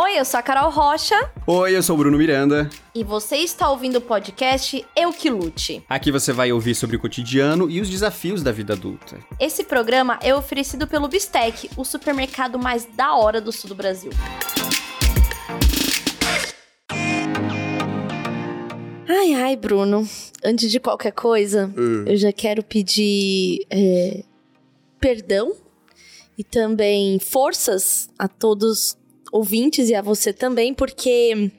Oi, eu sou a Carol Rocha Oi, eu sou o Bruno Miranda. e você está ouvindo o podcast Eu Que Lute. Aqui você vai ouvir sobre o cotidiano e os desafios da vida adulta. Esse programa é oferecido pelo Bistec, o supermercado mais da hora do sul do Brasil. Ai, ai, Bruno. Antes de qualquer coisa, eu já quero pedir é, perdão e também forças a todos ouvintes e a você também, porque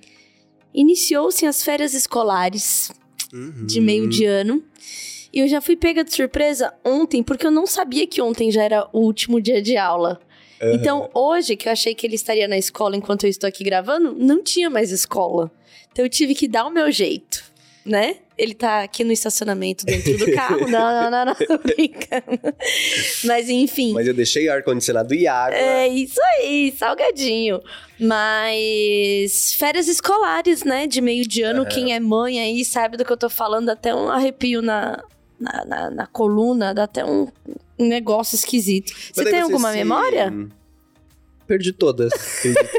iniciou-se as férias escolares de meio de ano. E eu já fui pega de surpresa ontem, porque eu não sabia que ontem já era o último dia de aula. Então, hoje, que eu achei que ele estaria na escola enquanto eu estou aqui gravando, não tinha mais escola. Então, eu tive que dar o meu jeito, né? Ele tá aqui no estacionamento dentro do carro. não, não, não, não, brincando. Mas, enfim. Mas eu deixei ar-condicionado e água. É isso aí, salgadinho. Mas férias escolares, né? De meio de ano, quem é mãe aí sabe do que eu tô falando, até um arrepio na, na, na, na coluna, dá até um, negócio esquisito. Você daí tem alguma se- memória? Perdi todas. acredito.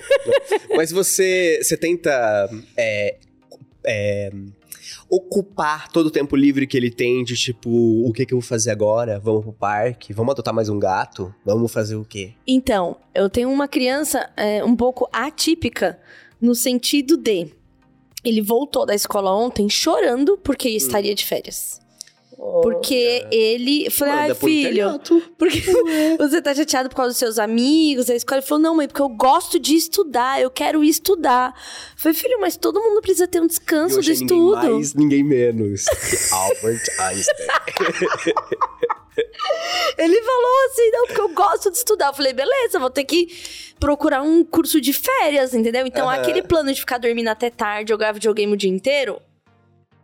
Mas você, você tenta é, é, ocupar todo o tempo livre que ele tem de tipo, o que, que eu vou fazer agora? Vamos pro parque? Vamos adotar mais um gato? Vamos fazer o quê? Então, eu tenho uma criança é, um pouco atípica no sentido de. Ele voltou da escola ontem chorando porque estaria de férias. Porque ele. Eu falei, ai, filho. Porque você tá chateado por causa dos seus amigos, a escola. Ele falou, não, mãe, porque eu gosto de estudar, eu quero estudar. Eu falei, filho, mas todo mundo precisa ter um E descanso hoje do é ninguém estudo. mais, ninguém menos que Albert Einstein. Ele falou assim, não, porque eu gosto de estudar. Eu falei, beleza, vou ter que procurar um curso de férias, entendeu? Então, aquele plano de ficar dormindo até tarde, jogar videogame o dia inteiro,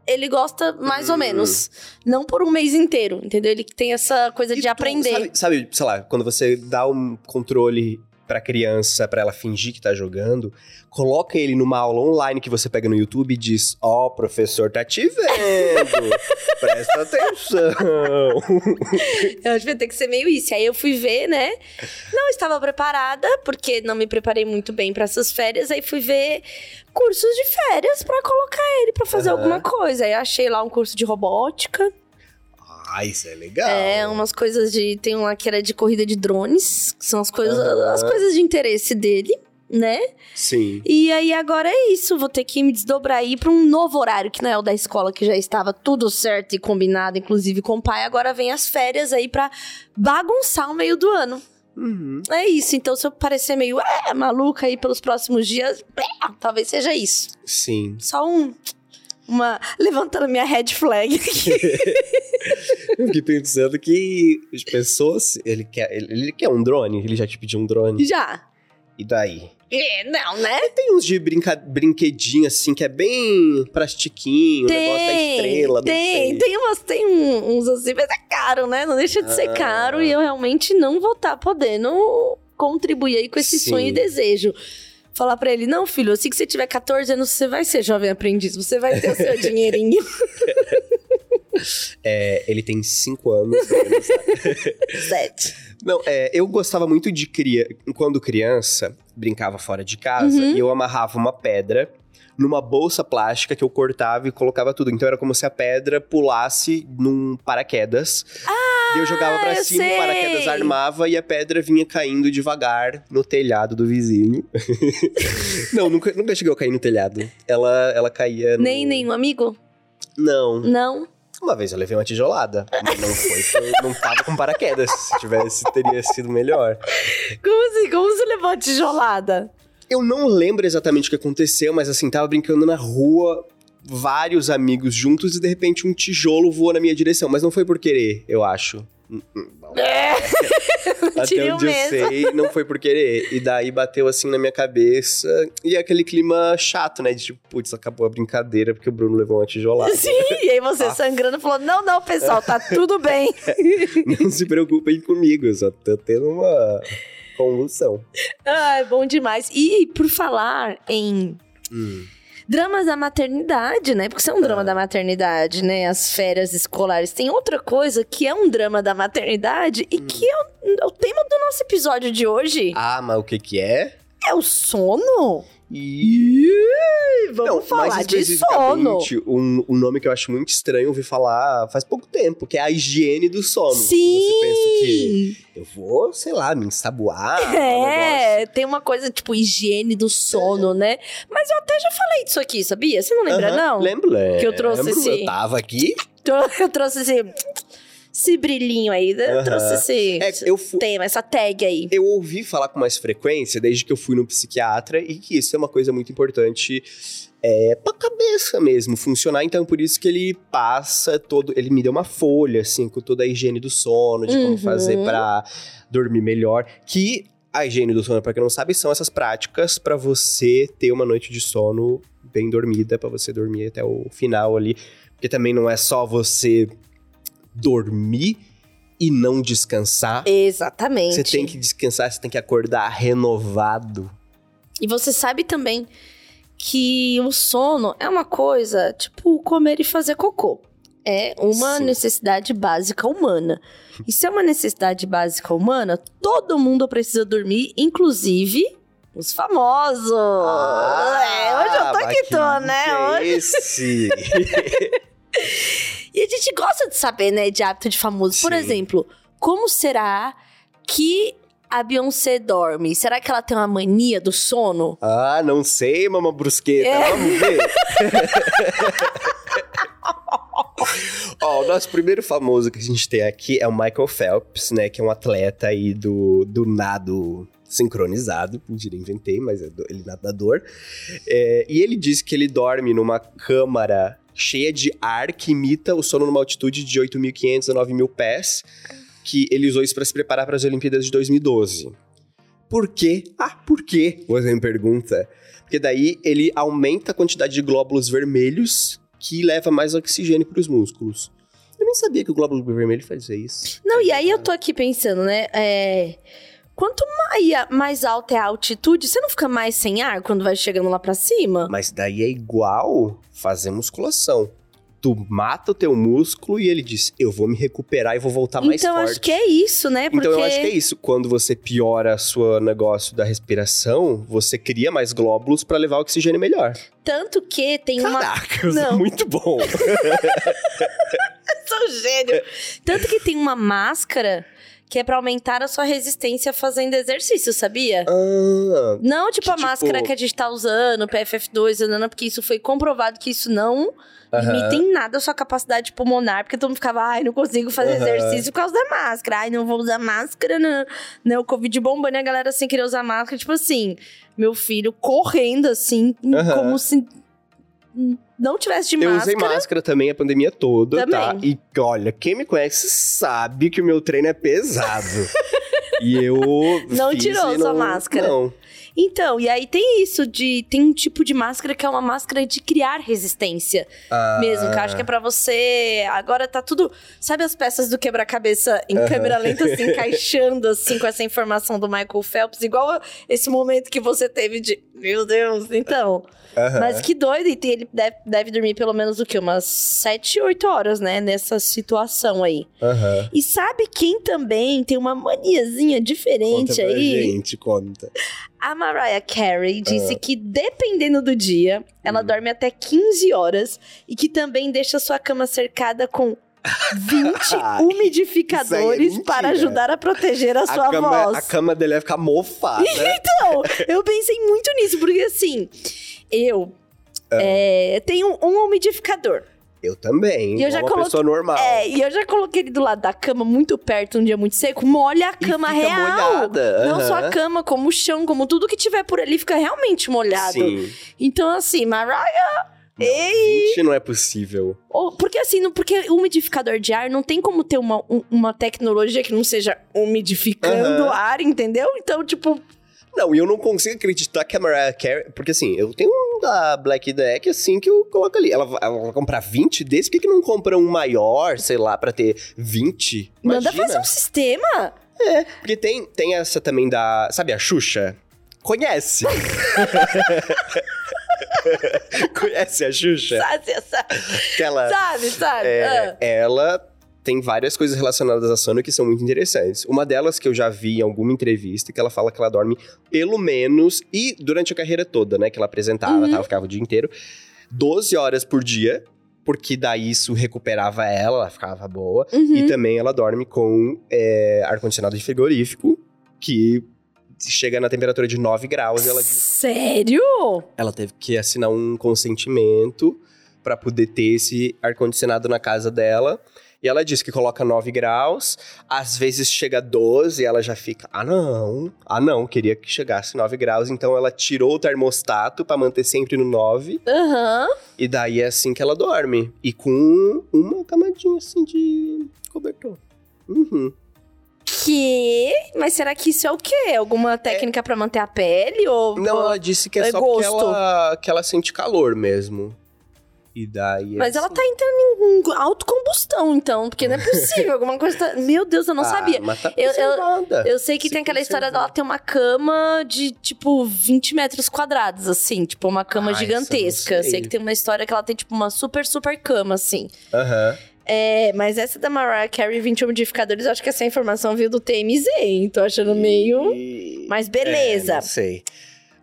ele gosta mais ou Hum. menos. Não por um mês inteiro, entendeu? Ele tem essa coisa E de tu, aprender. Sabe, sabe, sei lá, quando você dá um controle pra criança, pra ela fingir que tá jogando, coloca ele numa aula online que você pega no YouTube e diz: Ó, o professor tá te vendo, presta atenção. Eu acho que vai ter que ser meio isso. Aí eu fui ver, né? Não estava preparada, porque não me preparei muito bem para essas férias. Aí fui ver cursos de férias para colocar ele para fazer Aham. alguma coisa. Aí achei lá um curso de robótica. Ah, isso é legal. É, umas coisas de. Tem uma que era de corrida de drones, que são as coisas, as coisas de interesse dele, né? Sim. E aí agora é isso, vou ter que me desdobrar aí pra um novo horário, que não é o da escola, que já estava tudo certo e combinado, inclusive com o pai. Agora vem as férias aí pra bagunçar o meio do ano. Uhum. É isso, então se eu parecer meio é, maluca aí pelos próximos dias, é, talvez seja isso. Sim. Só um. Uma. Levantando minha red flag aqui. Eu fiquei pensando que as pessoas. Ele quer, ele, ele quer um drone? Ele já te pediu um drone? Já. E daí? É, não, né? Tem uns de brinca, brinquedinho assim, que é bem plastiquinho, o negócio da estrela, tem, tem umas, tem uns assim, mas é caro, né? Não deixa de ser Ah. caro e eu realmente não vou estar podendo contribuir aí com esse Sim. sonho e desejo. Falar pra ele, não, filho, assim que você tiver 14 anos, você vai ser jovem aprendiz, você vai ter o seu dinheirinho. É, ele tem 5 anos. Sete. Não, é, eu gostava muito de criança. Quando criança, brincava fora de casa Uhum. e eu amarrava uma pedra numa bolsa plástica que eu cortava e colocava tudo. Então era como se a pedra pulasse num paraquedas. e eu jogava pra eu cima, sei. o paraquedas armava e a pedra vinha caindo devagar no telhado do vizinho. não, nunca, nunca chegou a cair no telhado. Ela, ela caía no... Nem nenhum amigo? Não. Não. Uma vez eu levei uma tijolada. Mas não foi, foi não tava com paraquedas. Se tivesse, teria sido melhor. Como assim? Como você levou a tijolada? Eu não lembro exatamente o que aconteceu, mas assim, tava brincando na rua, vários amigos juntos, e de repente um tijolo voou na minha direção. Mas não foi por querer, eu acho. Bom. Até onde eu sei, não foi por querer. E daí bateu assim na minha cabeça. E aquele clima chato, né? De tipo, putz, acabou a brincadeira porque o Bruno levou uma tijolada. Sim, e aí você Ah. sangrando falou: não, não, pessoal, tá tudo bem. não se preocupem comigo, eu só tô tendo uma convulsão. Ai, bom demais. E por falar em Hum. Dramas da maternidade, né? Porque isso é um drama da maternidade, né? As férias escolares. Tem outra coisa que é um drama da maternidade e que é o, é o tema do nosso episódio de hoje. Ah, mas o que que é? É o sono? E... Vamos Não, falar de sono. um, um nome que eu acho muito estranho ouvir falar faz pouco tempo, que é a higiene do sono. Sim! Você pensa que eu vou, sei lá, me ensaboar. um. É, tem uma coisa tipo higiene do sono, né? Mas eu até já falei disso aqui, sabia? Você não lembra, Aham, não? Lembro, lembro. Que eu trouxe esse- Eu tava aqui. Eu trouxe esse, esse brilhinho aí, eu Aham. trouxe esse, É, eu fu- tema, essa tag aí. Eu ouvi falar com mais frequência desde que eu fui no psiquiatra e que isso é uma coisa muito importante é, pra cabeça mesmo funcionar. Então, por isso que ele passa todo. Ele me deu uma folha, assim, com toda a higiene do sono, de Uhum. como fazer pra dormir melhor. Que a higiene do sono, pra quem não sabe, são essas práticas pra você ter uma noite de sono bem dormida, pra você dormir até o final ali. Porque também não é só você dormir e não descansar. Exatamente. Você tem que descansar, você tem que acordar renovado. E você sabe também que o sono é uma coisa, tipo, comer e fazer cocô. É uma Sim. necessidade básica humana. E se é uma necessidade básica humana, todo mundo precisa dormir, inclusive os famosos. é, hoje eu tô que que tô, né? é Hoje... Esse. E a gente gosta de saber, né, de hábito de famoso. Por Sim. exemplo, como será que a Beyoncé dorme? Será que ela tem uma mania do sono? ah, não sei, mama brusqueta. É. Vamos ver. Ó, o nosso primeiro famoso que a gente tem aqui é o Michael Phelps, né? Que é um atleta aí do, do nado sincronizado. Mentira, inventei, mas é do- ele é nadador. É, e ele diz que ele dorme numa câmara cheia de ar que imita o sono numa altitude de 8.500 a 9.000 pés. Que ele usou isso para se preparar para as Olimpíadas de 2012. Por quê? Ah, por quê? Você me pergunta. Porque daí ele aumenta a quantidade de glóbulos vermelhos que leva mais oxigênio para os músculos. Eu nem sabia que o glóbulo vermelho fazia isso. Não, e aí eu tô aqui pensando, né? É, Quanto mais, alta é a altitude, você não fica mais sem ar quando vai chegando lá pra cima? Mas daí é igual fazer musculação. Tu mata o teu músculo e ele diz: Eu vou me recuperar e vou voltar mais então forte. acho que é isso, né? Porque Então eu acho que é isso. Quando você piora o seu negócio da respiração, você cria mais glóbulos para levar oxigênio melhor. tanto que tem uma. Caraca, é Não. muito bom. Sou gênio. Tanto que tem uma máscara que é pra aumentar a sua resistência fazendo exercício, sabia? ah, Não, tipo a tipo- máscara que a gente tá usando, PFF2, nanana, porque isso foi comprovado que isso não Aham. limita em nada a sua capacidade pulmonar, porque todo mundo ficava, ai, não consigo fazer Aham. exercício por causa da máscara, ai, não vou usar máscara, não, né? O Covid bombando e a galera sem querer usar máscara, tipo assim, meu filho correndo assim, Aham. como se não tivesse de Eu máscara. usei máscara também a pandemia toda, tá? Também. E olha, quem me conhece sabe que o meu treino é pesado. e eu. Não tirou sua não- máscara. Não. Então, e aí tem isso de. Tem um tipo de máscara que é uma máscara de criar resistência Ah, mesmo, que eu acho que é pra você. Agora tá tudo. Sabe as peças do quebra-cabeça em Aham. câmera lenta, assim, encaixando assim com essa informação do Michael Phelps, igual esse momento que você teve de. Meu Deus, então. Mas que doido, e ele deve, deve dormir pelo menos o quê? Umas 7, 8 horas, né? Nessa situação aí. E sabe quem também tem uma maniazinha diferente Conta aí? gente, conta. A Mariah Carey disse Ah. que dependendo do dia, ela Hum. dorme até 15 horas e que também deixa sua cama cercada com 20 Ai, umidificadores isso aí é para ajudar a proteger a A sua cama, voz. a cama dele vai ficar mofada. Então, eu pensei muito nisso, porque assim, eu Ah. é, tenho um umidificador. Eu também. E eu já uma coloquei- pessoa normal. É, e eu já coloquei ele do lado da cama muito perto, um dia muito seco, molha a cama real. molhada, Não só a cama, como o chão, como tudo que tiver por ali fica realmente molhado. Sim. Então, assim, Mariah. Não, Ei! 20 não é possível. Ou- Porque assim, não- porque umidificador de ar não tem como ter uma, um- uma tecnologia que não seja umidificando o Aham. ar, entendeu? Então, tipo, Não, e eu não consigo acreditar que a Mariah Carey... Porque assim, eu tenho um da Black Deck assim que eu coloco ali. Ela, vai- ela vai comprar 20 desse? Por que, que não compra um maior, sei lá, pra ter 20? manda Imagina. fazer um sistema. Porque tem, tem essa também da... Sabe a Xuxa? Conhece? Conhece a Xuxa? Sabe, sabe, sabe, sabe? é, Ah. Ela tem várias coisas relacionadas a sono que são muito interessantes. Uma delas que eu já vi em alguma entrevista, que ela fala que ela dorme pelo menos, e durante a carreira toda, né, que ela apresentava, Uhum. tá, ela ficava o dia inteiro, 12 horas por dia, porque daí isso recuperava ela, ela ficava boa. Uhum. E também ela dorme com é, ar-condicionado de frigorífico, que chega na temperatura de 9 graus. E ela, diz- Sério? ela teve que assinar um consentimento pra poder ter esse ar-condicionado na casa dela. E ela disse que coloca 9 graus, às vezes chega a 12 e ela já fica, ah não, ah não, queria que chegasse 9 graus. Então ela tirou o termostato pra manter sempre no 9. Aham. E daí é assim que ela dorme. E com uma camadinha assim de cobertor. Uhum. Que? Mas será que isso é o quê? Alguma técnica pra manter a pele? Ou Não, ela disse que é, É só porque gosto. ela, que ela sente calor mesmo. E daí. é Mas ela assim. tá entrando em autocombustão, então, porque não é possível. Alguma coisa tá. Meu Deus, eu não Ah, sabia. Mas tá Eu- eu-. Eu sei que Se tem aquela história dela ter uma cama de, tipo, 20 metros quadrados, assim. Tipo, uma cama Ah, essa eu gigantesca. sei. Sei que tem uma história que ela tem, tipo, uma super, super cama, assim. Aham. É, mas essa da Mariah Carey 21 modificadores, eu acho que essa informação veio do TMZ, hein? Tô achando meio... Mas beleza. É, não sei.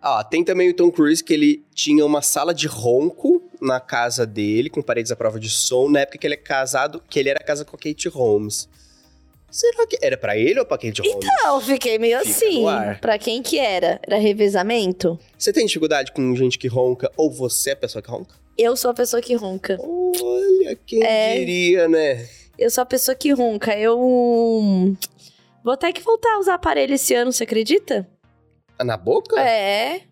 Ó, tem também o Tom Cruise que ele tinha uma sala de ronco na casa dele, com paredes à prova de som, na época que ele é casado, que ele era casado com a Kate Holmes. Será que era pra ele ou pra Kate Holmes? Então, fiquei meio Fica assim. Pra quem que era? Era revezamento? Você tem dificuldade com gente que ronca ou você é a pessoa que ronca? Eu sou a pessoa que ronca. Olha, quem É. diria, né? Eu sou a pessoa que ronca. Eu. hum, Vou ter que voltar a usar aparelho esse ano, você acredita? Ah, Na boca? É.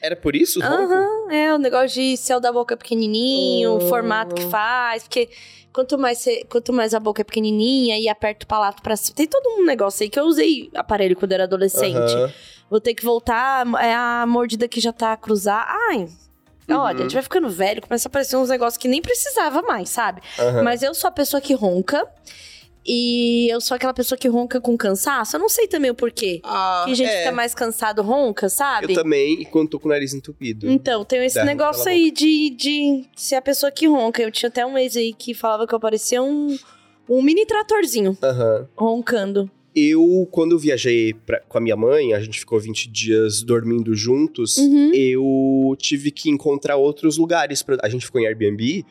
Era por isso? Aham, é, o negócio de céu da boca pequenininho, o Oh. formato que faz, porque quanto mais, quanto mais a boca é pequenininha e aperta o palato pra cima. Tem todo um negócio aí que eu usei aparelho quando era adolescente. Aham. Vou ter que voltar, é a mordida que já tá cruzada. Ai. Uhum. Olha, a gente vai ficando velho, começa a aparecer uns negócios que nem precisava mais, sabe? aham. Mas eu sou a pessoa que ronca. E eu sou aquela pessoa que ronca com cansaço. Eu não sei também o porquê. Ah, que gente é. fica mais cansado ronca, sabe? Eu também, e quando tô com o nariz entupido. Então, tem esse negócio aí de, de ser a pessoa que ronca. Eu tinha até um ex aí que falava que eu parecia um, um mini tratorzinho Aham. roncando. Eu, quando eu viajei pra- com a minha mãe, a gente ficou 20 dias dormindo juntos, Uhum. eu tive que encontrar outros lugares. Pra, a gente ficou em Airbnb,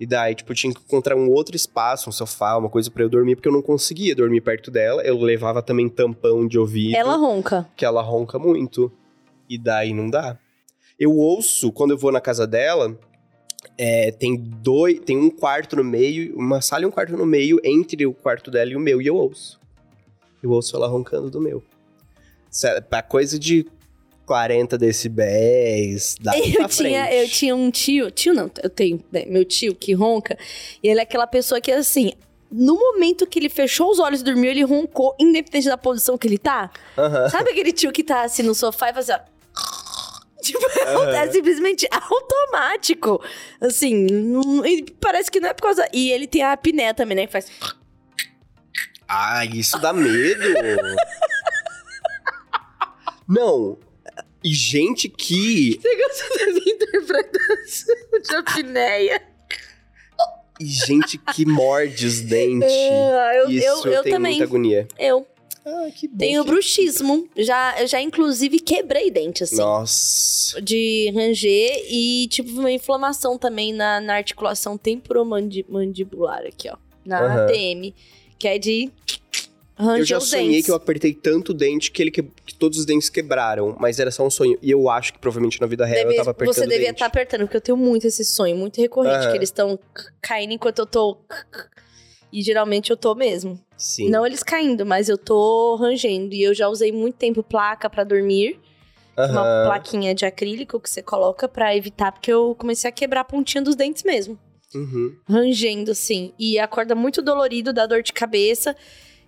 e daí, tipo, eu tinha que encontrar um outro espaço, um sofá, uma coisa pra eu dormir, porque eu não conseguia dormir perto dela. Eu levava também tampão de ouvido, Ela ronca. que ela ronca muito. E daí não dá. Eu ouço, quando eu vou na casa dela, é, tem dois, tem um quarto no meio, uma sala e um quarto no meio, entre o quarto dela e o meu, e eu ouço. Eu ouço ela roncando do meu. Pra coisa de 40 decibéis, dá Eu pra tinha, frente. eu tinha um tio, tio não, eu tenho, né, meu tio que ronca, e ele é aquela pessoa que assim, no momento que ele fechou os olhos e dormiu, ele roncou, independente da posição que ele tá. Aham. Sabe aquele tio que tá assim no sofá e faz assim, ó. Tipo, é simplesmente automático. Assim, não- parece que não é por causa. E ele tem a apneia também, né? Que faz. Ah, isso dá medo. Não. E gente que. Você gosta da minha interpretação de apneia? E gente que morde os dentes. Ah, eu, isso eu, eu tenho também. muita agonia. Eu Ah, que bom. tenho que- bruxismo. Já, eu já, inclusive, quebrei dente, assim. Nossa. De ranger e tive uma inflamação também na, na articulação temporomandibular aqui, ó. Na Aham. ATM. Que é de Eu já sonhei dentes. que eu apertei tanto o dente que, ele que... que todos os dentes quebraram, mas era só um sonho. E eu acho que provavelmente na vida real Deve- eu tava apertando você devia estar apertando, porque eu tenho muito esse sonho, muito recorrente, que eles estão caindo enquanto eu tô. E geralmente eu tô mesmo. Sim. Não eles caindo, mas eu tô rangendo. E eu já usei muito tempo placa pra dormir. Uma Aham. plaquinha de acrílico que você coloca pra evitar, porque eu comecei a quebrar a pontinha dos dentes mesmo. Uhum. Rangendo, assim. E acorda muito dolorido, dá dor de cabeça.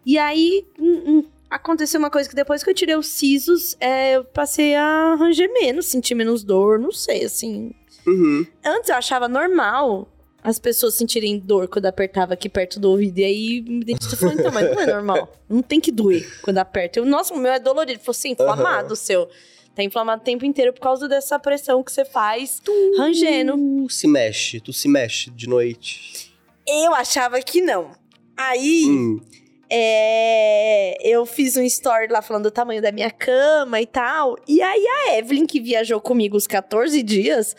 E aí. hum, hum, Aconteceu uma coisa que depois que eu tirei os sisos, é, eu passei a ranger menos, sentir menos dor, não sei, assim. Uhum. Antes eu achava normal as pessoas sentirem dor quando apertava aqui perto do ouvido. E aí o dentista falou, então, mas não é normal. Não tem que doer quando aperta. Eu, Nossa, o meu é dolorido. Ele falou assim, inflamado o seu. Tá inflamado o tempo inteiro por causa dessa pressão que você faz rangendo. Tu se mexe, tu se mexe de noite. Eu achava que não. Aí, Hum. é, eu fiz um story lá falando do tamanho da minha cama e tal. E aí a Evelyn, que viajou comigo os 14 dias,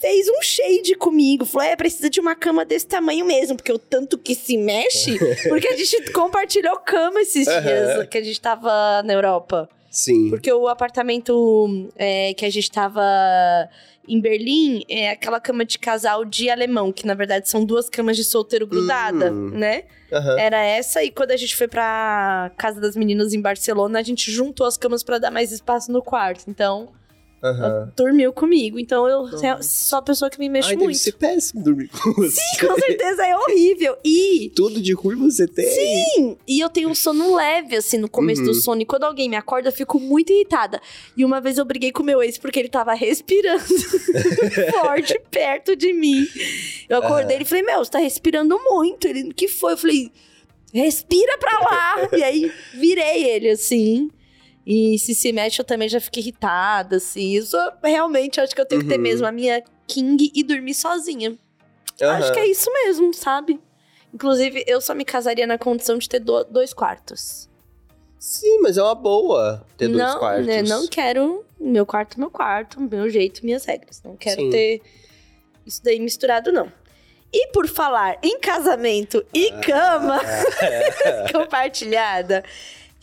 fez um shade comigo. Falou: é, precisa de uma cama desse tamanho mesmo, porque o tanto que se mexe. Porque a gente compartilhou cama esses dias que a gente tava na Europa. Sim. Porque o apartamento é, que a gente tava em Berlim é aquela cama de casal de alemão, que na verdade são duas camas de solteiro grudada, Hum. né? Aham. Era essa, e quando a gente foi pra casa das meninas em Barcelona, a gente juntou as camas pra dar mais espaço no quarto. Então, Aham. dormiu comigo. Então, eu sou a pessoa que me mexe Ai, deve muito. ser péssimo dormir com você. Sim, com certeza é horrível. E Tudo de ruim você tem. Sim, e eu tenho um sono leve, assim, no começo Uhum. do sono. E quando alguém me acorda, eu fico muito irritada. E uma vez eu briguei com meu ex porque ele tava respirando forte perto de mim. Eu acordei e falei, meu, você tá respirando muito. Ele, o que foi? Eu falei, respira pra lá. e aí, virei ele, assim. E se se mexe, eu também já fico irritada, assim. Isso, realmente, acho que eu tenho que ter Uhum. mesmo a minha king e dormir sozinha. Acho Aham. que é isso mesmo, sabe? Inclusive, eu só me casaria na condição de ter do- dois quartos. Sim, mas é uma boa ter dois não, quartos. né, não quero meu quarto, meu quarto, meu jeito, minhas regras. Não quero Sim. ter isso daí misturado, não. E por falar em casamento e Ah. cama compartilhada,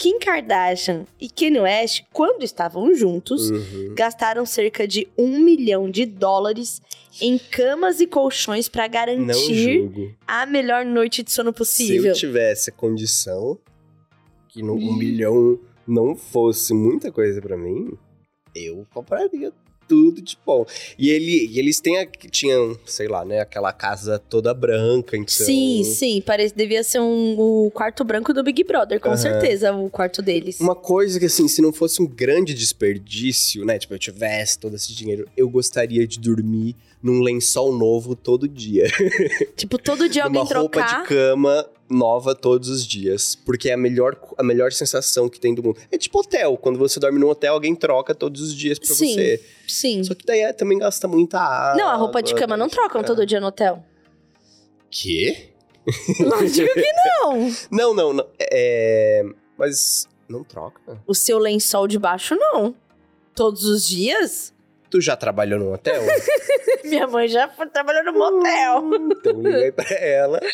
Kim Kardashian e Kanye West, quando estavam juntos, Uhum. gastaram cerca de um milhão de dólares em camas e colchões pra Não garantir a melhor noite de sono Se possível. eu tivesse a condição que no, um milhão não fosse muita coisa pra mim, eu compraria tudo de bom. E, ele, e eles têm tinham, sei lá, né, aquela casa toda branca, então... Sim, sim, parece devia ser um, o quarto branco do Big Brother, com Aham. certeza, o quarto deles. Uma coisa que, assim, se não fosse um grande desperdício, né? Tipo, eu tivesse todo esse dinheiro, eu gostaria de dormir num lençol novo todo dia. Tipo, todo dia alguém Uma roupa trocar. de cama nova todos os dias. Porque é a melhor, a melhor sensação que tem do mundo. É tipo hotel. Quando você dorme num hotel, alguém troca todos os dias pra Sim. você. Sim. Só que daí é- também gasta muita água. Não, a roupa de cama não trocam É. todo dia no hotel. Quê? Lógico que não. Não, não, não. É... Mas não troca? O seu lençol de baixo, não. Todos os dias? Tu já trabalhou num hotel? Minha mãe já trabalhando no motel. então liga aí pra ela.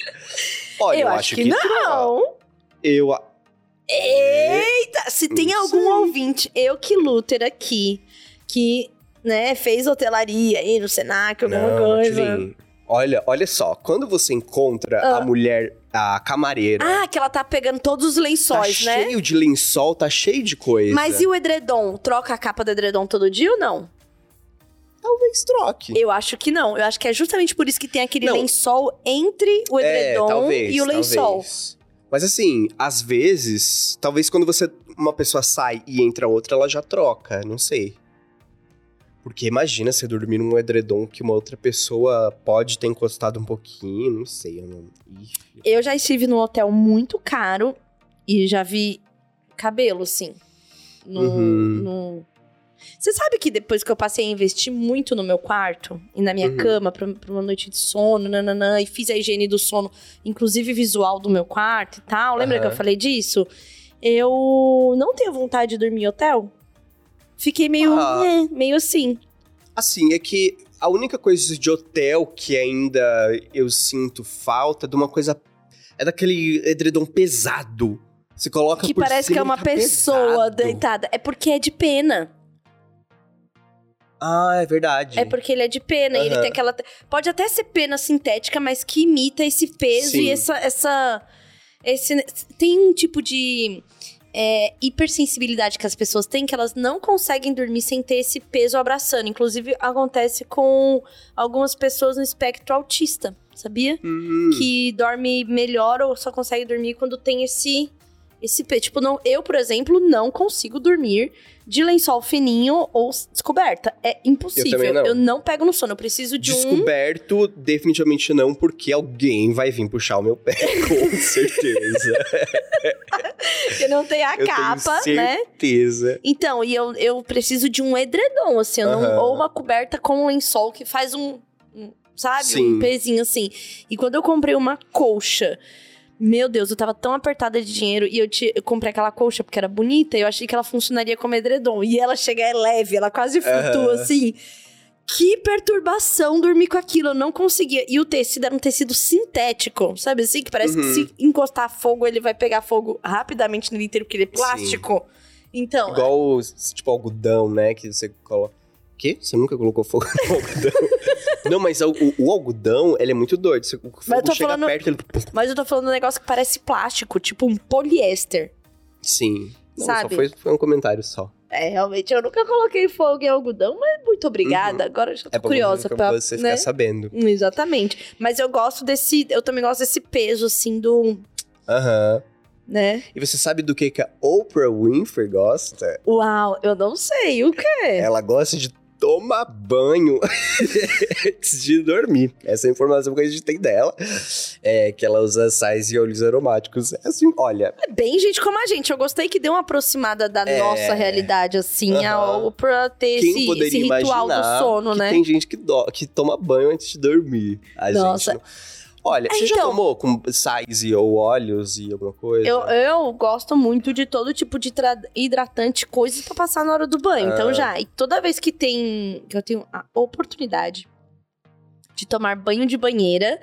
Olha, eu, acho que, não. Eu... a- Eita! Se tem algum ouvinte, eu que luter aqui, que, né, fez hotelaria aí no Senac, alguma Não, coisa. Olha, olha só. Quando você encontra Ah. a mulher, a camareira... Ah, que ela tá pegando todos os Tá lençóis, né? cheio de lençol, tá cheio de coisa. Mas e o edredom? Troca a capa do edredom todo dia ou não? Talvez troque. Eu acho que não. Eu acho que é justamente por isso que tem aquele Não. lençol entre o edredom é, talvez, e o lençol. talvez. Mas assim, às vezes, talvez quando você uma pessoa sai e entra outra, ela já troca, não sei. Porque imagina você dormir num edredom que uma outra pessoa pode ter encostado um pouquinho, não sei, eu não. Eu já estive num hotel muito caro e já vi cabelo, assim. No, Uhum. no- Você sabe que depois que eu passei a investir muito no meu quarto e na minha Uhum. cama pra, pra uma noite de sono, nananã, e fiz a higiene do sono, inclusive visual do meu quarto e tal, lembra que eu falei disso? Eu não tenho vontade de dormir em hotel. Fiquei meio, Ah. é, meio assim. Assim, é que a única coisa de hotel que ainda eu sinto falta é de uma coisa. É daquele edredom pesado. Você coloca Que por parece que é uma tá pessoa pesado. deitada. É porque é de pena. Ah, é verdade. É porque ele é de pena e ele tem aquela. Pode até ser pena sintética, mas que imita esse peso Sim. e essa. essa esse, tem um tipo de é, hipersensibilidade que as pessoas têm que elas não conseguem dormir sem ter esse peso abraçando. Inclusive, acontece com algumas pessoas no espectro autista, sabia? Hum, Que dorme melhor ou só consegue dormir quando tem esse. Esse. Tipo, não, eu, por exemplo, não consigo dormir de lençol fininho ou descoberta. É impossível. também não. Eu não pego no sono. Eu preciso de um. Descoberto, definitivamente não, porque alguém vai vir puxar o meu pé, com certeza. que não tem a eu capa, tenho né? certeza. Então, e eu, eu preciso de um edredom, assim, eu não- ou uma coberta com um lençol que faz um, um, sabe, Sim. um pezinho assim. E quando eu comprei uma colcha Meu Deus, eu tava tão apertada de dinheiro e eu, te, eu comprei aquela colcha porque era bonita e eu achei que ela funcionaria como edredom. E ela chega, é leve, ela quase flutua Aham. assim. Que perturbação dormir com aquilo, eu não conseguia. E o tecido era um tecido sintético, sabe assim? Que parece que Uhum. se encostar fogo, ele vai pegar fogo rapidamente nele inteiro, porque ele é plástico. Então, Igual, o- tipo, algodão, né? Que você coloca. Quê? Você nunca colocou fogo no algodão? Não, mas o, o- o algodão, ele é muito doido. Você, o eu chega falando- perto, ele... mas eu tô falando um negócio que parece plástico, tipo um poliéster. Sim. Não, Sabe? Só foi, foi um comentário só. É, realmente, eu nunca coloquei fogo em algodão, mas muito obrigada. Agora eu já tô É curiosa pra, você né? ficar sabendo. Exatamente. Mas eu gosto desse. Eu também gosto desse peso, assim, do. Aham. Né? E você sabe do que, que a Oprah Winfrey gosta? Uau, eu não sei o quê. Ela gosta de tomar banho antes de dormir. Essa é a informação que a gente tem dela. É que ela usa sais e óleos aromáticos. É assim, olha, É bem gente como a gente. Eu gostei que deu uma aproximada da É. nossa realidade, assim, Aham. ao, pra ter quem esse, esse ritual do sono, né? tem gente que, do- que toma banho antes de dormir. A Nossa. gente não... Olha, É, você já então- tomou com sais ou óleos e alguma coisa? Eu, eu gosto muito de todo tipo de hidratante, coisas pra passar na hora do banho. Ah. Então já, e toda vez que tem que eu tenho a oportunidade de tomar banho de banheira,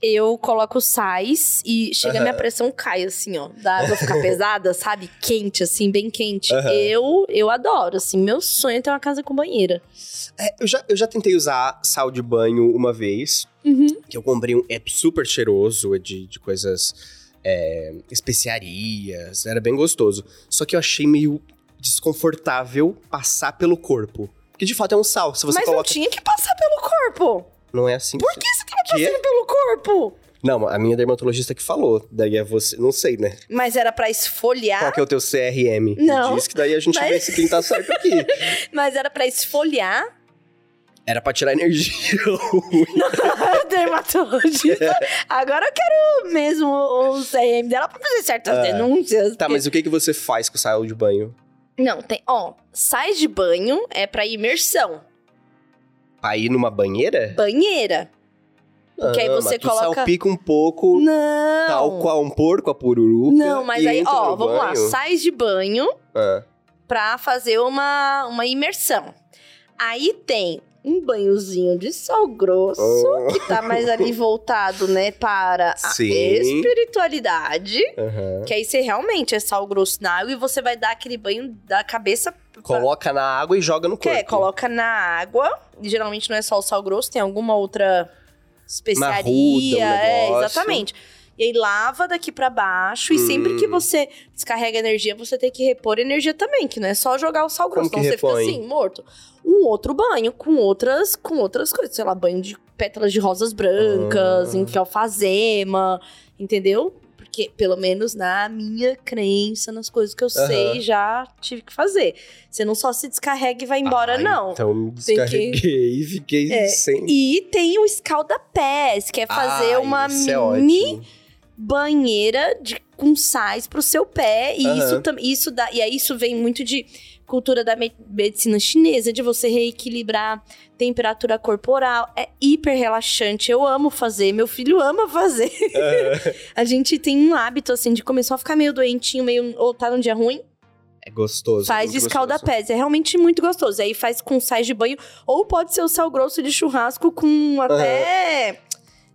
eu coloco sais e chega a minha pressão cai assim, ó, da água ficar pesada, sabe? Quente assim, bem quente. Eu eu adoro, assim, meu sonho é ter uma casa com banheira. É, eu, já, eu já tentei usar sal de banho uma vez. Uhum. Que eu comprei um é super cheiroso, é de, de coisas é, especiarias, era bem gostoso. Só que eu achei meio desconfortável passar pelo corpo. Porque de fato é um sal. Se você Mas não coloca. tinha que passar pelo corpo. Não é assim. Por que você tava Quê? passando pelo corpo? Não, a minha dermatologista que falou. Daí é você. Não sei, né? Mas era pra esfoliar. Qual que é o teu CRM? Não. Diz que daí a gente Mas- vê se quem tá certo aqui. Mas era pra esfoliar. Era pra tirar energia. Dermatologista. Agora eu quero mesmo o CRM dela pra fazer certas Ah. denúncias. tá, porque- mas o que, que você faz com sal de banho? Não, tem. Ó, sais de banho é pra imersão. Ir numa banheira? Banheira. Porque aí Ah, você tu coloca- salpica um pouco, Não. tal qual um porco a pururuca. Não, mas aí, ó, vamos lá. banho. Sais de banho Ah. pra fazer uma, uma imersão. Aí tem um banhozinho de sal grosso, Oh. que tá mais ali voltado, né, para a Sim. espiritualidade. Aham. Que aí você realmente é sal grosso na água e você vai dar aquele banho da cabeça. Coloca na água e joga no Que corpo. é, coloca na água. E geralmente não é só o sal grosso, tem alguma outra especiaria. Um é, exatamente. E aí lava daqui pra baixo. E sempre que Hum. você descarrega energia, você tem que repor energia também. Que não é só jogar o sal grosso. Como você fica repõe? assim, morto. Um outro banho com outras, com outras coisas. Sei lá, banho de pétalas de rosas brancas, Ah. enfim, alfazema. Entendeu? Porque, pelo menos na minha crença, nas coisas que eu Aham. sei, já tive que fazer. Você não só se descarrega e vai embora, Ai, não. Então me Tem que- descarreguei e fiquei É, sem. E tem o escalda-pés, que é fazer Ai, uma é mini ótimo. banheira de, com sais pro seu pé. E Aham. isso, isso dá, e aí isso vem muito de cultura da me- medicina chinesa, de você reequilibrar temperatura corporal. É hiper relaxante. Eu amo fazer, meu filho ama fazer. a gente tem um hábito, assim, de começar a ficar meio doentinho, meio. ou tá num dia ruim, É gostoso. faz muito escalda-pés. É realmente muito gostoso. Aí faz com sais de banho, ou pode ser o sal grosso de churrasco com até.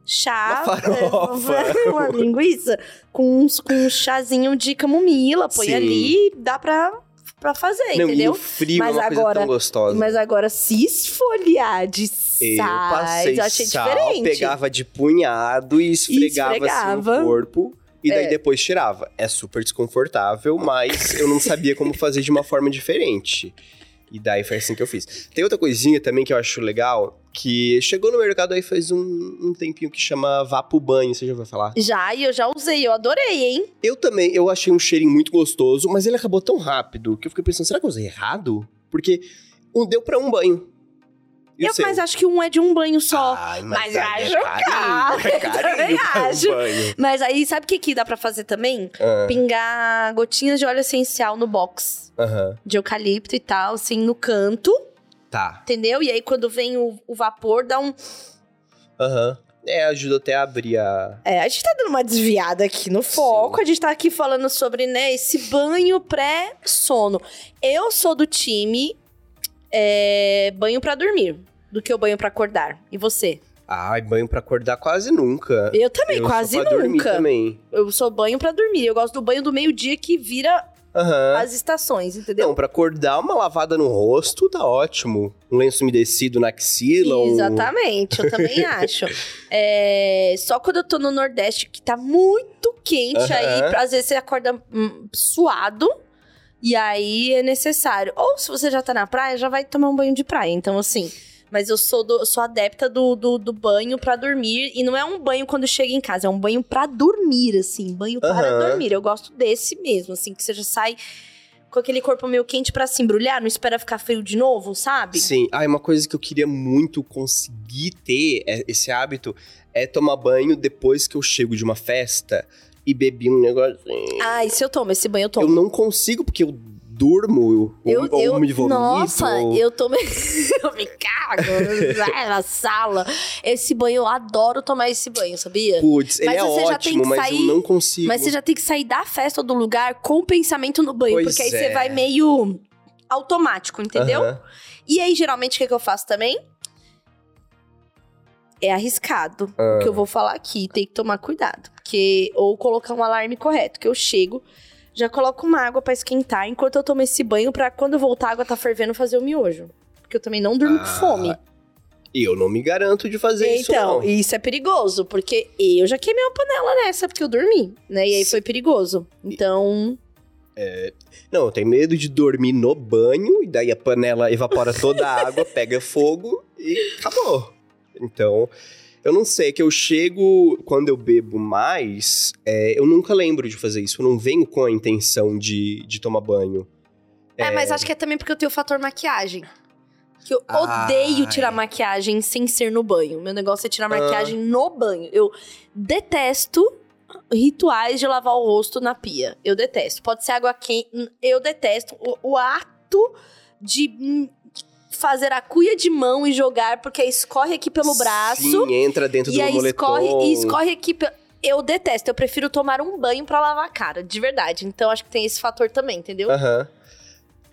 Chá, Uma farofa. é, uma linguiça, com, uns- com um chazinho de camomila, põe Sim. ali, dá pra, pra fazer, Não, E entendeu? o frio Mas é uma coisa agora- tão gostosa. Mas agora, se esfoliar de eu sais, passei eu achei sal, diferente. pegava de punhado e esfregava, assim esfregava. o corpo. E daí É. depois tirava. É super desconfortável, mas eu não sabia como fazer de uma forma diferente. E daí foi assim que eu fiz. Tem outra coisinha também que eu acho legal, que chegou no mercado aí faz um, um tempinho que chama Vapo Banho, você já ouviu falar? Já, e eu já usei, eu adorei, hein? Eu também, eu achei um cheirinho muito gostoso, mas ele acabou tão rápido que eu fiquei pensando, será que eu usei errado? Porque um deu pra um banho. E Eu, mas acho que um é de um banho só. Ai, Mas aí acho é caro, é carinho também pra um acho. banho. Mas aí, sabe o que, que dá pra fazer também? Ah, Pingar gotinhas de óleo essencial no box. Aham, De eucalipto e tal, assim, no canto, tá. entendeu? E aí, quando vem o, o vapor, dá um. Aham. É, ajuda até a abrir a. É, a gente tá dando uma desviada aqui no foco. Sim. A gente tá aqui falando sobre, né, esse banho pré-sono. Eu sou do time é, banho pra dormir, do que o banho pra acordar. E você? Ai, banho pra acordar quase nunca. Eu também, Eu quase sou pra dormir nunca. também. Eu sou banho pra dormir. Eu gosto do banho do meio-dia que vira Aham. as estações, entendeu? Não, pra acordar, uma lavada no rosto tá ótimo. Um lenço umedecido na axila. ou- Exatamente, eu também acho. É, só quando eu tô no Nordeste, que tá muito quente, Aham. aí às vezes você acorda hum, suado. E aí é necessário. Ou se você já tá na praia, já vai tomar um banho de praia. Então, assim. Mas eu sou, do- eu sou adepta do, do, do banho pra dormir. E não é um banho quando chega em casa, é um banho pra dormir, assim. Banho para Aham. dormir. Eu gosto desse mesmo, assim, que você já sai com aquele corpo meio quente pra se embrulhar, não espera ficar frio de novo, sabe? Sim. Ah, uma coisa que eu queria muito conseguir ter, é- esse hábito, é tomar banho depois que eu chego de uma festa e bebi um negocinho. Ah, e se eu tomo esse banho, eu tomo. Eu não consigo, porque eu durmo, Eu, ou, eu, ou me vomito. nossa, ou- eu tomei. eu me cago na sala. Esse banho, eu adoro tomar esse banho, sabia? Putz, ele Mas é você já tem ótimo, mas sair- eu não consigo. Mas você já tem que sair da festa ou do lugar com o pensamento no banho, Pois porque aí é. você vai meio automático, entendeu? Aham. E aí, geralmente, o que, que eu faço também? É arriscado. Ah. O que eu vou falar aqui, tem que tomar cuidado. Porque, ou colocar um alarme correto, que eu chego, já coloco uma água pra esquentar, enquanto eu tomo esse banho, pra quando eu voltar a água tá fervendo, fazer o miojo. Porque eu também não durmo com Ah, fome. E eu não me garanto de fazer isso, Então, isso é perigoso, porque eu já queimei uma panela nessa, porque eu dormi, né? E aí foi perigoso. Então, Não, eu tenho medo de dormir no banho, e daí a panela evapora toda a água, pega fogo e acabou. Então, eu não sei, é que eu chego, quando eu bebo mais, é, eu nunca lembro de fazer isso. Eu não venho com a intenção de, de tomar banho. É, mas acho que é também porque eu tenho o fator maquiagem. Que eu Ai. odeio tirar maquiagem sem ser no banho. Meu negócio é tirar Ah. maquiagem no banho. Eu detesto rituais de lavar o rosto na pia. Eu detesto. Pode ser água quente. Eu detesto o, o ato de hum, fazer a cuia de mão e jogar, porque escorre aqui pelo braço. Sim, entra dentro e do aí moletom. escorre, e escorre aqui. pe- Eu detesto. Eu prefiro tomar um banho pra lavar a cara, de verdade. Então acho que tem esse fator também, entendeu? Aham.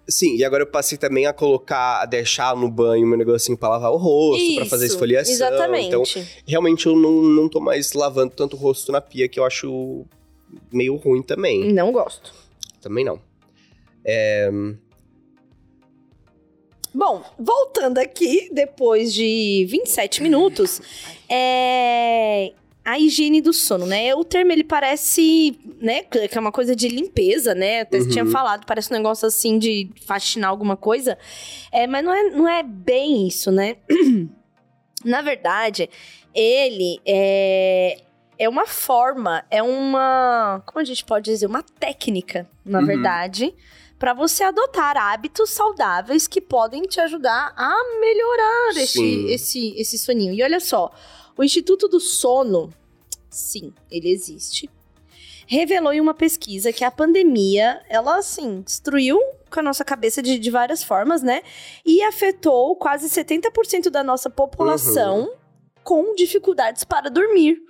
Sim, e agora eu passei também a colocar, a deixar no banho meu negocinho pra lavar o rosto, pra fazer esfoliação. Exatamente. Então, realmente eu não, não tô mais lavando tanto o rosto na pia, que eu acho meio ruim também. Não gosto. Também não. Bom, voltando aqui, depois de 27 minutos, é a higiene do sono, né? O termo, ele parece, né, que é uma coisa de limpeza, né? Até você Uhum. tinha falado, parece um negócio assim de faxinar alguma coisa. É, mas não é, não é bem isso, né? Na verdade, ele é, é uma forma, é uma. Como a gente pode dizer? Uma técnica, na Uhum. verdade, para você adotar hábitos saudáveis que podem te ajudar a melhorar esse, esse, esse soninho. E olha só, o Instituto do Sono, sim, ele existe. Revelou em uma pesquisa que a pandemia, ela assim, destruiu com a nossa cabeça de, de várias formas, né? E afetou quase 70% da nossa população com dificuldades para dormir.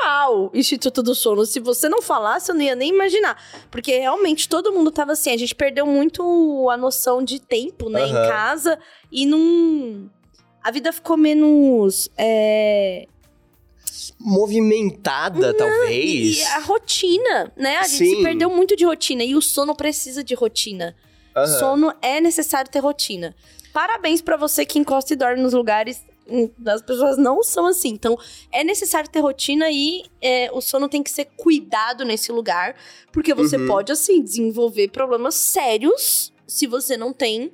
Uau! Instituto do Sono. Se você não falasse, eu não ia nem imaginar. Porque realmente todo mundo tava assim. A gente perdeu muito a noção de tempo, né? Em Aham. casa. E não. A vida ficou menos. é, Movimentada, talvez. E a rotina, né? A gente se Sim. perdeu muito de rotina. E o sono precisa de rotina. Aham. Sono é necessário ter rotina. Parabéns pra você que encosta e dorme nos lugares. As pessoas não são assim. Então, é necessário ter rotina e é, o sono tem que ser cuidado nesse lugar. Porque você Uhum. pode, assim, desenvolver problemas sérios se você não tem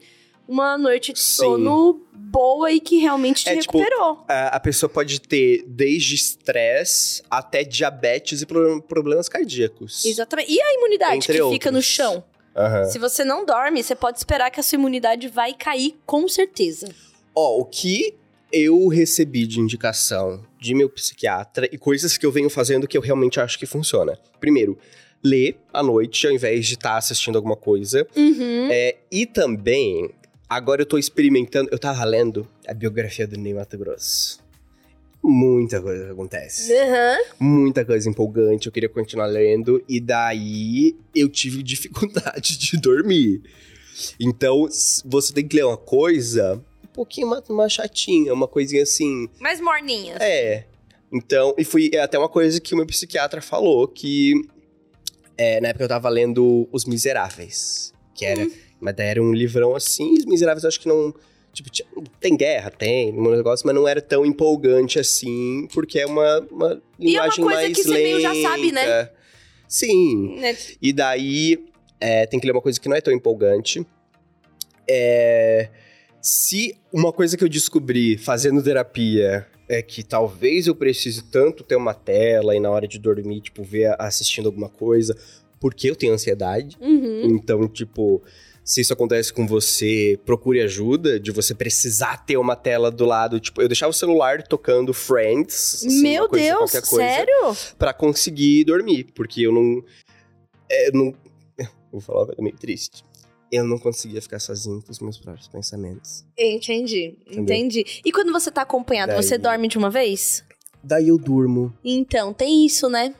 uma noite de Sim. sono boa e que realmente te É, tipo, recuperou. A, a pessoa pode ter desde estresse até diabetes e pro- problemas cardíacos. Exatamente. E a imunidade Entre que fica no outros. chão? Aham. Se você não dorme, você pode esperar que a sua imunidade vai cair com certeza. Ó, o que eu recebi de indicação de meu psiquiatra e coisas que eu venho fazendo que eu realmente acho que funciona. Primeiro, ler à noite ao invés de estar assistindo alguma coisa. Uhum. É, e também, agora eu tô experimentando. Eu tava lendo a biografia do Ney Mato Grosso. muita coisa acontece. Aham. Muita coisa empolgante, eu queria continuar lendo, e daí eu tive dificuldade de dormir. Então, você tem que ler uma coisa pouquinho mais, mais chatinha, uma coisinha assim. Mais morninhas. É. Então, e foi até uma coisa que o meu psiquiatra falou, que é, na época eu tava lendo Os Miseráveis, que era, Hum. mas daí era um livrão assim, e Os Miseráveis eu acho que não, tipo, tinha- tem guerra, tem, um negócio, mas não era tão empolgante assim, porque é uma, uma E é uma linguagem coisa mais que você meio já sabe, né? lenta. Sim, Né? e daí, é, tem que ler uma coisa que não é tão empolgante. É, se uma coisa que eu descobri fazendo terapia é que talvez eu precise tanto ter uma tela e na hora de dormir, tipo, ver assistindo alguma coisa, porque eu tenho ansiedade. Uhum. Então, tipo, se isso acontece com você, procure ajuda, de você precisar ter uma tela do lado. Tipo, eu deixava o celular tocando Friends. assim, Meu coisa, Deus, coisa, sério? Pra conseguir dormir, porque eu não. é, eu não vou falar coisa meio triste. Eu não conseguia ficar sozinho com os meus próprios pensamentos. Entendi, Entendeu? entendi. E quando você tá acompanhado, Daí- você dorme de uma vez? Daí eu durmo. Então, tem isso, né?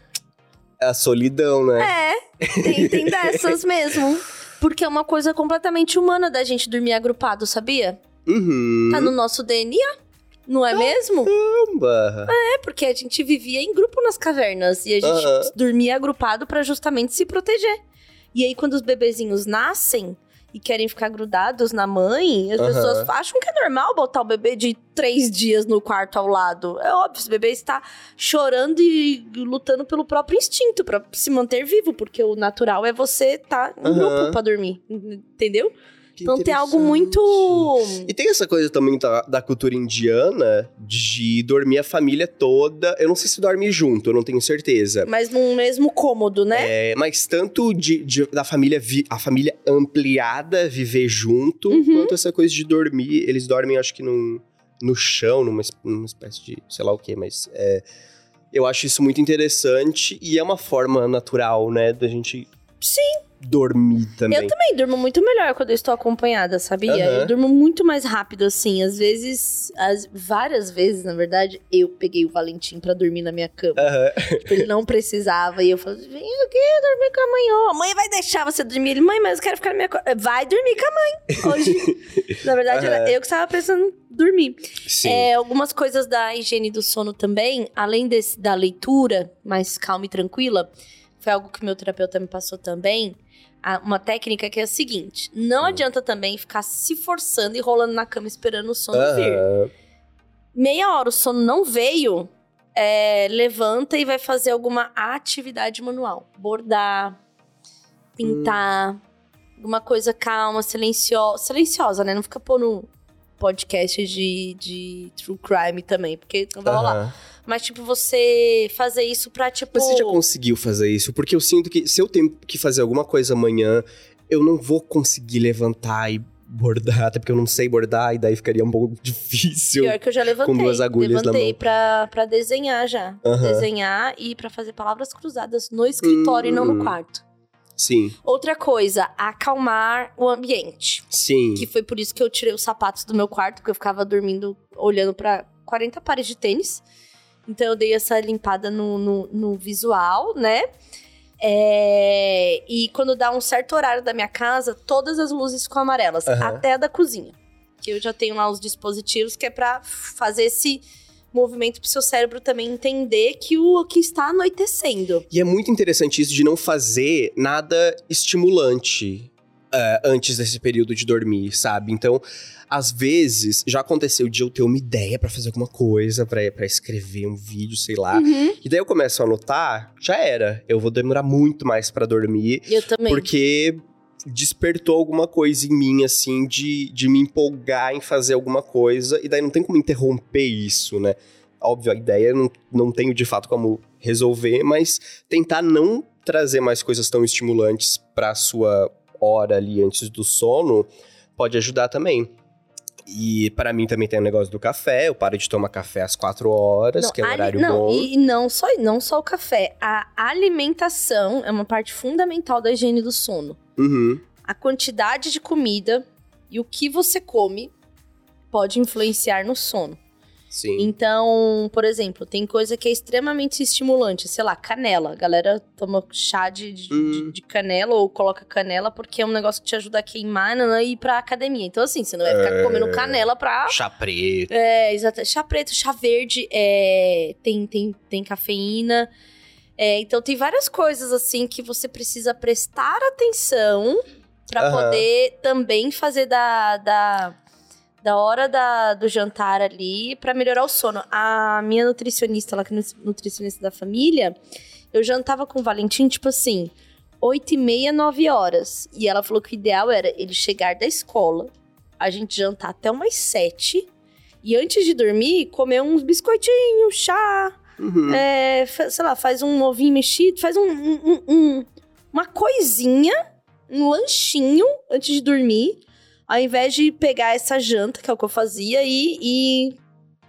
É a solidão, né? É, tem, tem dessas mesmo. Porque é uma coisa completamente humana da gente dormir agrupado, sabia? Uhum. Tá no nosso DNA, não é mesmo? Caramba. É, porque a gente vivia em grupo nas cavernas e a gente Aham. dormia agrupado pra justamente se proteger. E aí, quando os bebezinhos nascem e querem ficar grudados na mãe, as Aham. pessoas acham que é normal botar o bebê de três dias no quarto ao lado. É óbvio, esse bebê está chorando e lutando pelo próprio instinto pra se manter vivo, porque o natural é você estar em Aham. grupo pra dormir. Entendeu? Que então tem algo muito. E tem essa coisa também da, da cultura indiana de dormir a família toda. Eu não sei se dorme junto, eu não tenho certeza. Mas num mesmo cômodo, né? É, mas tanto de, de- da família, vi- a família ampliada viver junto, Uhum. quanto essa coisa de dormir. Eles dormem, acho que num, no chão, numa, numa espécie de sei lá o que, mas é, eu acho isso muito interessante e é uma forma natural, né, da gente Sim. Dormir também. Eu também durmo muito melhor quando eu estou acompanhada, sabia? Aham. Eu durmo muito mais rápido, assim. Às vezes, as, várias vezes, na verdade, eu peguei o Valentim pra dormir na minha cama. Aham. Tipo, ele não precisava. E eu falei, vem aqui dormir com a mãe. Ô, a mãe vai deixar você dormir. Ele, mãe, mas eu quero ficar na minha cama. Vai dormir com a mãe. Hoje, na verdade, era Aham. eu que estava precisando dormir. Sim. É, algumas coisas da higiene do sono também, além desse, da leitura mais calma e tranquila, foi algo que meu terapeuta me passou também. Uma técnica que é a seguinte: não Hum. adianta também ficar se forçando e rolando na cama esperando o sono vir. Aham. Meia hora o sono não veio, é, levanta e vai fazer alguma atividade manual. Bordar, pintar, alguma coisa calma, silenciosa. Silenciosa, né? Não fica pondo podcast de, de true crime também, porque não vai rolar. Mas, tipo, você fazer isso pra, tipo. Mas você já conseguiu fazer isso? Porque eu sinto que se eu tenho que fazer alguma coisa amanhã, eu não vou conseguir levantar e bordar, até porque eu não sei bordar, e daí ficaria um pouco difícil. Pior que eu já levantei. com duas agulhas na levantei mão. Pra, pra desenhar já. Aham. Desenhar e pra fazer palavras cruzadas no escritório e não Hum. no quarto. Sim, Outra coisa, acalmar o ambiente. sim. Que foi por isso que eu tirei os sapatos do meu quarto, porque eu ficava dormindo olhando pra 40 pares de tênis. Então eu dei essa limpada no, no, no visual, né? É, E quando dá um certo horário da minha casa, todas as luzes ficam amarelas, Aham. até a da cozinha. Que eu já tenho lá os dispositivos que é pra fazer esse movimento pro seu cérebro também entender que o que está anoitecendo. E é muito interessante isso de não fazer nada estimulante é, antes desse período de dormir, sabe? Então, às vezes, já aconteceu de eu ter uma ideia pra fazer alguma coisa, pra pra escrever um vídeo, sei lá. Uhum. E daí eu começo a anotar, já era. Eu vou demorar muito mais pra dormir. Eu também. Porque despertou alguma coisa em mim, assim, de, de me empolgar em fazer alguma coisa, e daí não tem como interromper isso, né? Óbvio, a ideia não, não tenho de fato como resolver, mas tentar não trazer mais coisas tão estimulantes pra sua hora ali antes do sono pode ajudar também. E para mim também tem o negócio do café, eu paro de tomar café às quatro horas, Não, que é um horário não, bom. E não só, não só o café. A alimentação é uma parte fundamental da higiene do sono. Uhum. A quantidade de comida e o que você come pode influenciar no sono. Sim. Então, por exemplo, tem coisa que é extremamente estimulante, sei lá, canela. A galera toma chá de, de, Hum. de- de canela ou coloca canela porque é um negócio que te ajuda a queimar né, e ir pra academia. Então, assim, você não vai ficar É. comendo canela pra. Chá preto. É, exato. Chá preto, chá verde, é, tem, tem, tem cafeína. É, então, tem várias coisas, assim, que você precisa prestar atenção pra Aham. poder também fazer da, da, da hora da, do jantar ali pra melhorar o sono. A minha nutricionista, lá que é nutricionista da família, eu jantava com o Valentim, tipo assim, 8 e meia, 9 horas. E ela falou que o ideal era ele chegar da escola, a gente jantar até umas 7 e antes de dormir, comer uns biscoitinhos, chá, Uhum. é, sei lá, faz um ovinho mexido, faz um- um- um- uma coisinha, um lanchinho antes de dormir, ao invés de pegar essa janta, que é o que eu fazia, e, e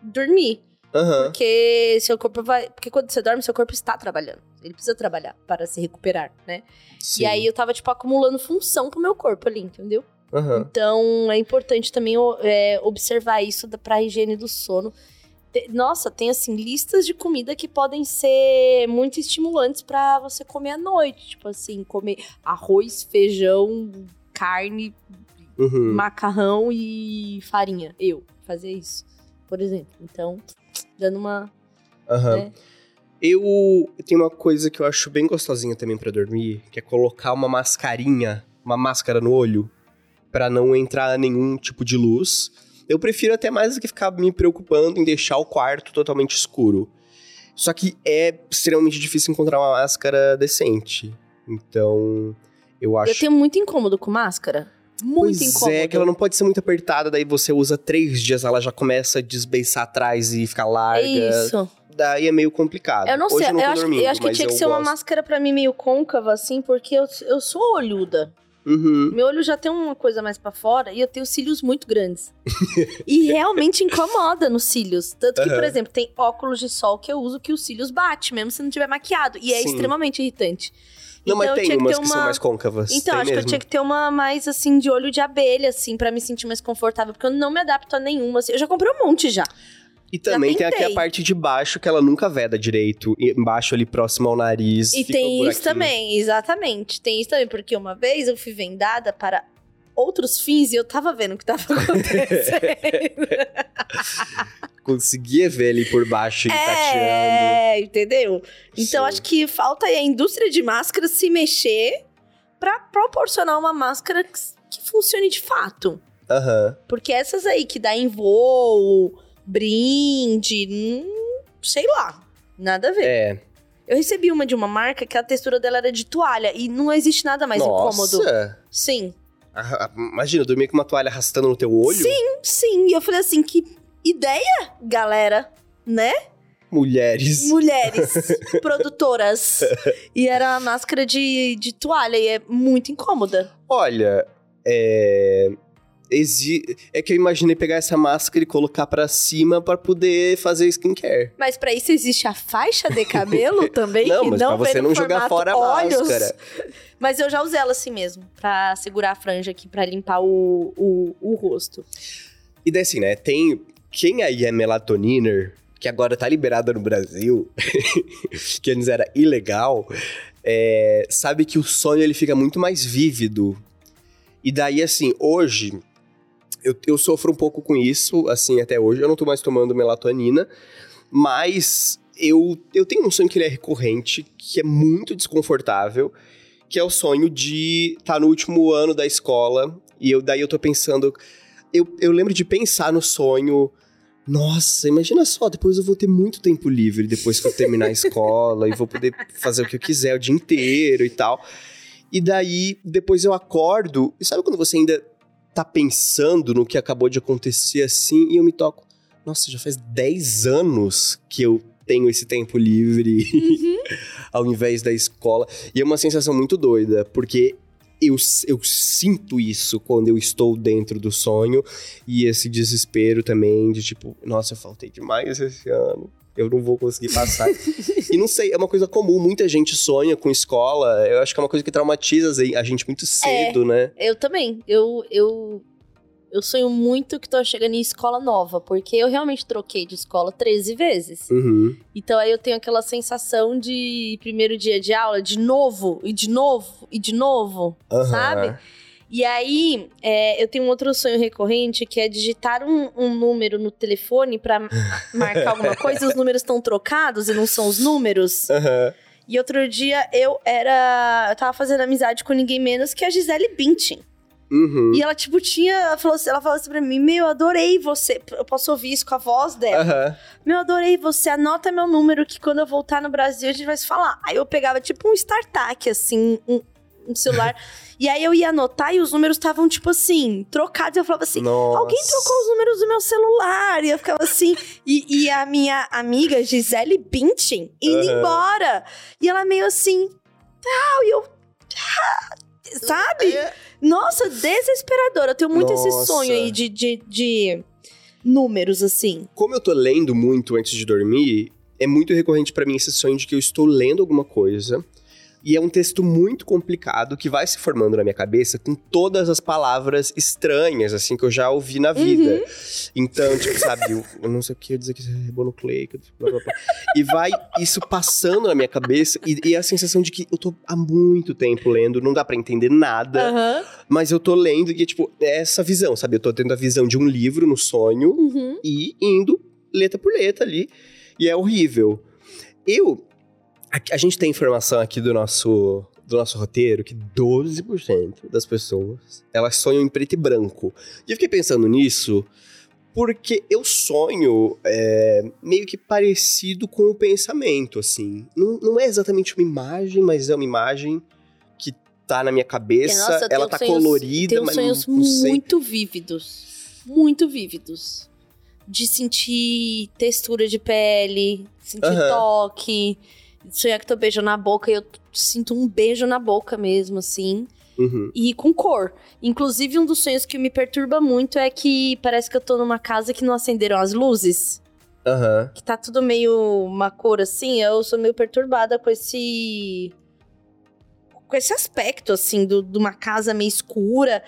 dormir. Aham. Porque seu corpo vai. Porque quando você dorme, seu corpo está trabalhando. Ele precisa trabalhar para se recuperar, né? Sim. E aí eu tava, tipo, acumulando função pro meu corpo ali, entendeu? Aham. Então é importante também é, observar isso pra higiene do sono. Nossa, tem assim listas de comida que podem ser muito estimulantes pra você comer à noite. Tipo assim, comer arroz, feijão, carne, Uhum. macarrão e farinha. Eu fazer isso, por exemplo. Então, dando uma. Aham. né? Eu tenho uma coisa que eu acho bem gostosinha também pra dormir, que é colocar uma mascarinha, uma máscara no olho, pra não entrar nenhum tipo de luz. Eu prefiro até mais do que ficar me preocupando em deixar o quarto totalmente escuro. Só que é extremamente difícil encontrar uma máscara decente. Então, eu acho. Eu tenho muito incômodo com máscara. Muito pois incômodo. é, que ela não pode ser muito apertada, daí você usa três dias, ela já começa a desbeiçar atrás e ficar larga. Isso. Daí é meio complicado. Eu não Hoje sei, eu não eu, acho, dormindo, eu acho que tinha que ser uma gosto. máscara pra mim meio côncava, assim, porque eu, eu sou olhuda. Uhum. Meu olho já tem uma coisa mais pra fora e eu tenho cílios muito grandes. e realmente incomoda nos cílios. Tanto que, por Aham. exemplo, tem óculos de sol que eu uso que os cílios bate, mesmo se não tiver maquiado. E é Sim. extremamente irritante. Não, Então, mas tem que umas que são uma- mais côncavas. Então, tem acho que eu mesmo. tinha que ter uma mais, assim, de olho de abelha, assim, pra me sentir mais confortável. Porque eu não me adapto a nenhuma. assim. Eu já comprei um monte já. E também tem aqui a parte de baixo que ela nunca veda direito. Embaixo ali próximo ao nariz. E tem isso também, exatamente. Tem isso também, porque uma vez eu fui vendada para outros fins e eu tava vendo o que tava acontecendo. Conseguia ver ali por baixo e tateando. é, entendeu? Então Sim. acho que falta aí a indústria de máscaras se mexer pra proporcionar uma máscara que, que funcione de fato. Aham. Porque essas aí que dá em voo, brinde, hum, sei lá, nada a ver. É. Eu recebi uma de uma marca que a textura dela era de toalha e não existe nada mais incômodo. Nossa. Sim. Imagina, dormir com uma toalha arrastando no teu olho? Sim, e eu falei assim, que ideia, galera, né? Mulheres. Mulheres produtoras. E era uma máscara de, de toalha e é muito incômoda. Olha, é. Exi- É que eu imaginei pegar essa máscara e colocar pra cima pra poder fazer skincare. Mas pra isso existe a faixa de cabelo também, Não, mas não pra você não jogar fora a olhos. máscara. Mas eu já usei ela assim mesmo, pra segurar a franja aqui, pra limpar o, o, o rosto. E daí assim, né? Tem. Quem aí é melatoniner, que agora tá liberada no Brasil, que antes era ilegal, é, sabe que o sonho ele fica muito mais vívido. E daí, assim, hoje. Eu, eu sofro um pouco com isso, assim, até hoje. Eu não tô mais tomando melatonina, mas eu, eu tenho um sonho que ele é recorrente, que é muito desconfortável, que é o sonho de estar tá no último ano da escola. E eu, daí eu tô pensando, eu, eu lembro de pensar no sonho. Nossa, imagina só, depois eu vou ter muito tempo livre depois que eu terminar a escola e vou poder fazer o que eu quiser o dia inteiro e tal. E daí, depois eu acordo, e sabe quando você ainda tá pensando no que acabou de acontecer assim, e eu me toco, nossa, já faz 10 anos que eu tenho esse tempo livre ao invés da escola. E é uma sensação muito doida, porque eu, eu sinto isso quando eu estou dentro do sonho e esse desespero também de tipo, nossa, eu faltei demais esse ano. Eu não vou conseguir passar. e não sei, é uma coisa comum. Muita gente sonha com escola. Eu acho que é uma coisa que traumatiza a gente muito cedo, né? Eu também. Eu, eu Eu sonho muito que tô chegando em escola nova, porque eu realmente troquei de escola 13 vezes. Uhum. Então aí eu tenho aquela sensação de primeiro dia de aula, de novo, e de novo, e de novo, Aham. sabe? E aí, é, eu tenho um outro sonho recorrente que é digitar um, um número no telefone pra marcar alguma coisa e os números estão trocados e não são os números. Aham. E outro dia eu era. Eu tava fazendo amizade com ninguém menos que a Gisele Bündchen. Uhum. E ela, tipo, tinha. Ela falou, assim, ela falou assim pra mim: Meu, eu adorei você. Eu posso ouvir isso com a voz dela. Aham. Meu, eu adorei você. Anota meu número que quando eu voltar no Brasil a gente vai se falar. Aí eu pegava, tipo, um startup, assim, um, um celular. e aí eu ia anotar e os números estavam, tipo assim, trocados. Eu falava assim. Nossa. Alguém trocou os números do meu celular. E eu ficava assim. E, e a minha amiga Gisele Bündchen indo Aham. embora. E ela meio assim. Tal, e eu. ah, Sabe? É. Nossa, desesperador. Eu tenho muito esse Nossa. sonho aí de, de, de números, assim. Como eu tô lendo muito antes de dormir, é muito recorrente pra mim esse sonho de que eu estou lendo alguma coisa. E é um texto muito complicado que vai se formando na minha cabeça com todas as palavras estranhas, assim, que eu já ouvi na vida. Então, tipo, sabe, eu, eu não sei o que eu dizer que é ribonucleico, blá, blá, blá. E vai isso passando na minha cabeça e, e a sensação de que eu tô há muito tempo lendo, não dá pra entender nada, Aham. mas eu tô lendo e, tipo, é essa visão, sabe? Eu tô tendo a visão de um livro no sonho Uhum. e indo letra por letra ali. E é horrível. Eu. A, a gente tem informação aqui do nosso, do nosso roteiro que 12% das pessoas elas sonham em preto e branco. E eu fiquei pensando nisso porque eu sonho é, meio que parecido com o pensamento, assim. Não, não é exatamente uma imagem, mas é uma imagem que tá na minha cabeça. Nossa, ela tá sonhos- colorida, Tenho mas sonhos não, não sei. muito vívidos. Muito vívidos. De sentir textura de pele, sentir Aham. toque, sonhar que tô beijando na boca e eu sinto um beijo na boca mesmo, assim. Uhum. E com cor. Inclusive, um dos sonhos que me perturba muito é que parece que eu tô numa casa que não acenderam as luzes. Aham. Que tá tudo meio uma cor assim. Eu sou meio perturbada com esse. Com esse aspecto, assim, do- de uma casa meio escura.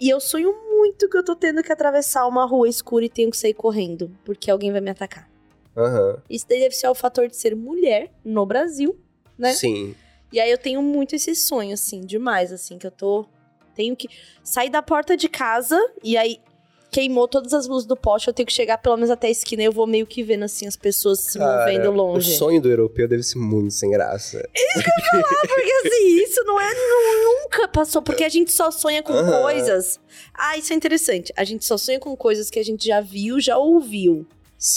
E eu sonho muito que eu tô tendo que atravessar uma rua escura e tenho que sair correndo, porque alguém vai me atacar. Aham. Isso daí deve ser o fator de ser mulher no Brasil, né? Sim. E aí eu tenho muito esse sonho, assim, demais, assim, que eu tô. Tenho que sair da porta de casa e aí queimou todas as luzes do poste, eu tenho que chegar pelo menos até a esquina e eu vou meio que vendo, assim, as pessoas se Cara, movendo longe. O sonho do europeu deve ser muito sem graça. Porque assim, isso não é. nu- nunca passou. Porque a gente só sonha com Aham. coisas. Ah, isso é interessante. A gente só sonha com coisas que a gente já viu, já ouviu.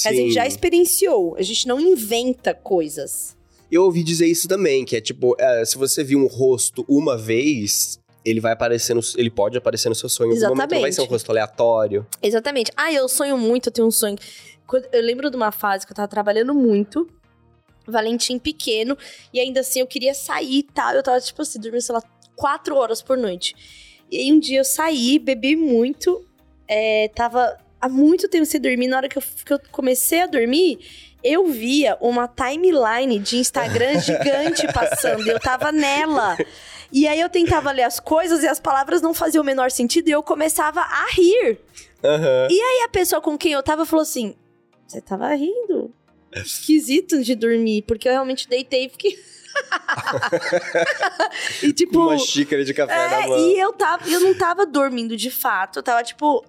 Que a gente já experienciou. A gente não inventa coisas. Eu ouvi dizer isso também, que é tipo, é, se você viu um rosto uma vez, ele vai aparecer no, ele pode aparecer no seu sonho em algum momento, não vai ser um Exatamente. rosto aleatório. Exatamente. Ah, eu sonho muito, eu tenho um sonho. Eu lembro de uma fase que eu tava trabalhando muito. Valentim pequeno. E ainda assim eu queria sair e tal. Eu tava, tipo assim, dormindo, sei lá, quatro horas por noite. E aí um dia eu saí, bebi muito. é, tava há muito tempo sem dormir. Na hora que eu, que eu comecei a dormir, eu via uma timeline de Instagram gigante passando. Eu tava nela. E aí eu tentava ler as coisas e as palavras não faziam o menor sentido. E eu começava a rir. Aham. E a pessoa com quem eu tava falou assim: Você tava rindo? Esquisito de dormir, porque eu realmente deitei e fiquei. e tipo. uma xícara de café na É, mão. e eu tava. Eu não tava dormindo de fato. Eu tava, tipo,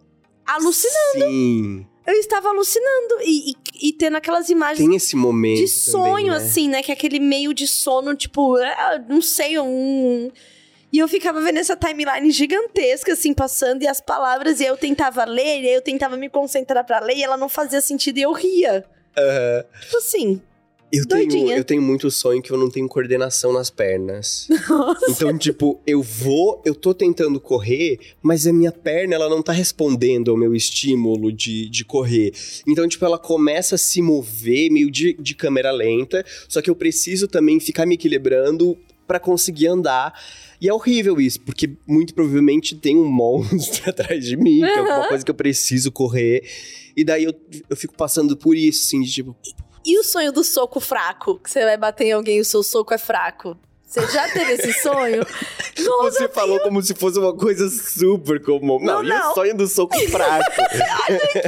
alucinando. Sim. Eu estava alucinando. E, e- e tendo aquelas imagens Tem esse momento de sonho, também, né? assim, né? Que é aquele meio de sono, tipo, ah, não sei, um. E eu ficava vendo essa timeline gigantesca, assim, passando, e as palavras, e eu tentava ler, e eu tentava me concentrar pra ler, e ela não fazia sentido, e eu ria. Aham. Tipo assim. Eu tenho, eu tenho muito sonho que eu não tenho coordenação nas pernas. Então, tipo, eu vou, eu tô tentando correr, mas a minha perna, ela não tá respondendo ao meu estímulo de, de correr. Então, tipo, ela começa a se mover meio de, de câmera lenta, só que eu preciso também ficar me equilibrando pra conseguir andar. E é horrível isso, porque muito provavelmente tem um monstro atrás de mim, que é alguma coisa que eu preciso correr. E daí eu, eu fico passando por isso, assim, de tipo, E o sonho do soco fraco? Que você vai bater em alguém e o seu soco é fraco? Você já teve esse sonho? Nossa, Você falou como se fosse uma coisa super comum. Não, Não, e o sonho do soco fraco?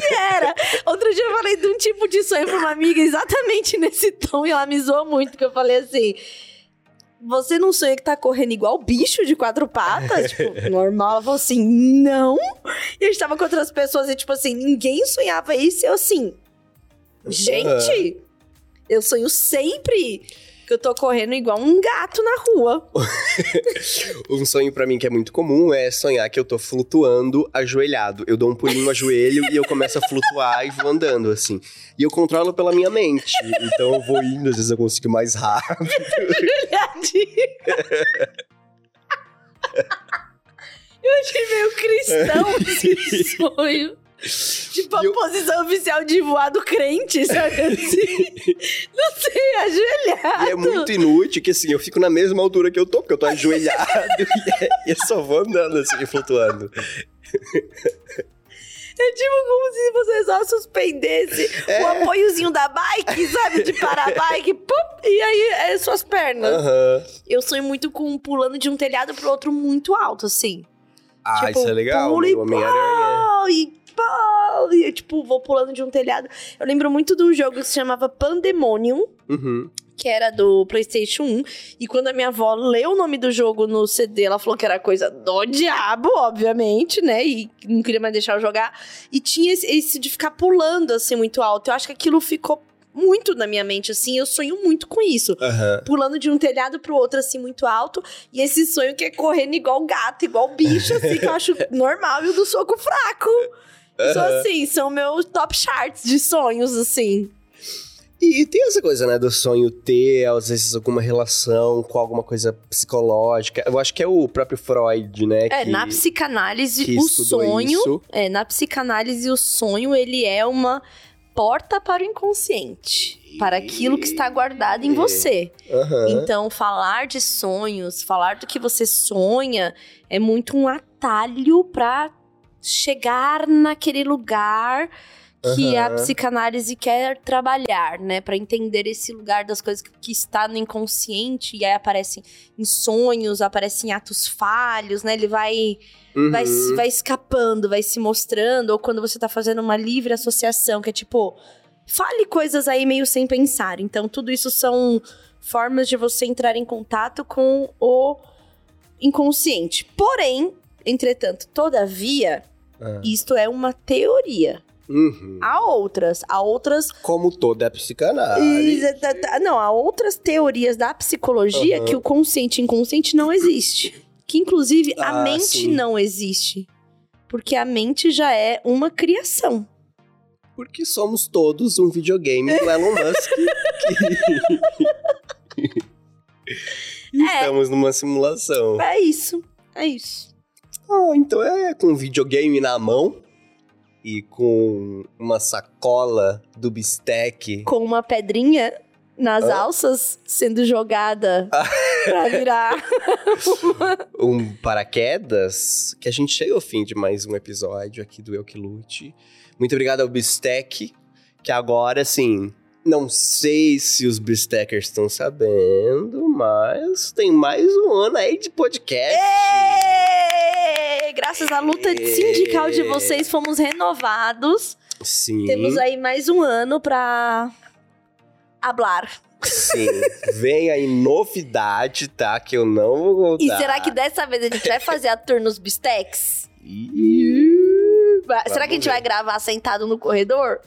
que era. Outro dia eu falei de um tipo de sonho pra uma amiga exatamente nesse tom e ela me zoou muito, que eu falei assim... Você não sonha que tá correndo igual bicho de quatro patas? tipo, normal. Ela falou assim, não. E a gente tava com outras pessoas e, tipo assim, ninguém sonhava isso. E eu assim, gente, eu sonho sempre que eu tô correndo igual um gato na rua. Um sonho pra mim que é muito comum é sonhar que eu tô flutuando ajoelhado. Eu dou um pulinho no ajoelho e eu começo a flutuar e vou andando, assim. E eu controlo pela minha mente. Então eu vou indo, às vezes eu consigo mais rápido. Eu achei meio cristão esse sonho. Tipo, a eu- posição oficial de voar do crente, sabe assim? Não sei, ajoelhado. E é muito inútil que, assim, eu fico na mesma altura que eu tô, porque eu tô ajoelhado e, é- e eu só vou andando, assim, flutuando. É tipo como se você só suspendesse É. o apoiozinho da bike, sabe? De parar a bike, pum, e aí é suas pernas. Aham. Eu sonho muito com pulando de um telhado pro outro muito alto, assim. Ah, Tipo, isso é legal, pula e pau, e pau, e eu, tipo, vou pulando de um telhado. Eu lembro muito de um jogo que se chamava Pandemonium, Uhum. que era do PlayStation 1. E quando a minha avó leu o nome do jogo no CD, ela falou que era coisa do diabo, obviamente, né? E não queria mais deixar eu jogar. E tinha esse, esse de ficar pulando assim muito alto. Eu acho que aquilo ficou muito na minha mente, assim. Eu sonho muito com isso. Aham. Pulando de um telhado pro outro, assim, muito alto. E esse sonho que é correndo igual gato, igual bicho, assim, que eu acho normal. E o do soco fraco. Aham. assim, são meus top charts de sonhos, assim. E tem essa coisa, né, do sonho ter, às vezes, alguma relação com alguma coisa psicológica. Eu acho que é o próprio Freud, né? É, que, na psicanálise, o sonho. isso. É, na psicanálise, o sonho, ele é uma porta para o inconsciente. Para aquilo que está guardado em você. Aham. Então, falar de sonhos, falar do que você sonha, é muito um atalho para chegar naquele lugar que a Aham. psicanálise quer trabalhar, né? Para entender esse lugar das coisas que, que está no inconsciente e aí aparecem em sonhos, aparecem em atos falhos, né? Ele vai Uhum. vai, vai escapando, vai se mostrando, ou quando você tá fazendo uma livre associação, que é tipo, fale coisas aí meio sem pensar. Então, tudo isso são formas de você entrar em contato com o inconsciente. Porém, entretanto, todavia, Ah. isto é uma teoria. Uhum. Há outras, há outras Como toda a psicanálise. Exa- tá- Não, há outras teorias da psicologia Aham. que o consciente e inconsciente não existe. Que, inclusive, a Ah, mente sim. não existe. Porque a mente já é uma criação. Porque somos todos um videogame do Elon Musk. que- Estamos numa simulação. É isso. É isso. Ah, então é com videogame na mão e com uma sacola do bistec. Com uma pedrinha nas Hã? alças sendo jogada pra virar. um paraquedas, que a gente chega ao fim de mais um episódio aqui do Eu Que Lute. Muito obrigado ao Bistec, que agora, assim, não sei se os Bistekers estão sabendo, mas tem mais um ano aí de podcast. Graças à luta sindical de vocês, fomos renovados. Sim, Temos aí mais um ano pra hablar. sim. Vem aí novidade, tá? Que eu não vou contar. E será que dessa vez a gente vai fazer a tour nos bistecs? Será que a gente vai gravar sentado no corredor?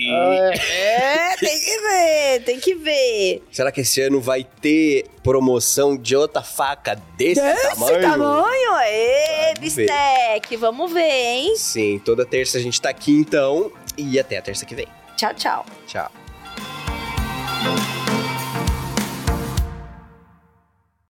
É, tem que ver, tem que ver. Será que esse ano vai ter promoção de outra faca desse, Esse tamanho? tamanho? Ê, Vamos ver. bistec, vamos ver, hein? Sim, toda terça a gente tá aqui então. E até a terça que vem. Tchau, tchau. Tchau.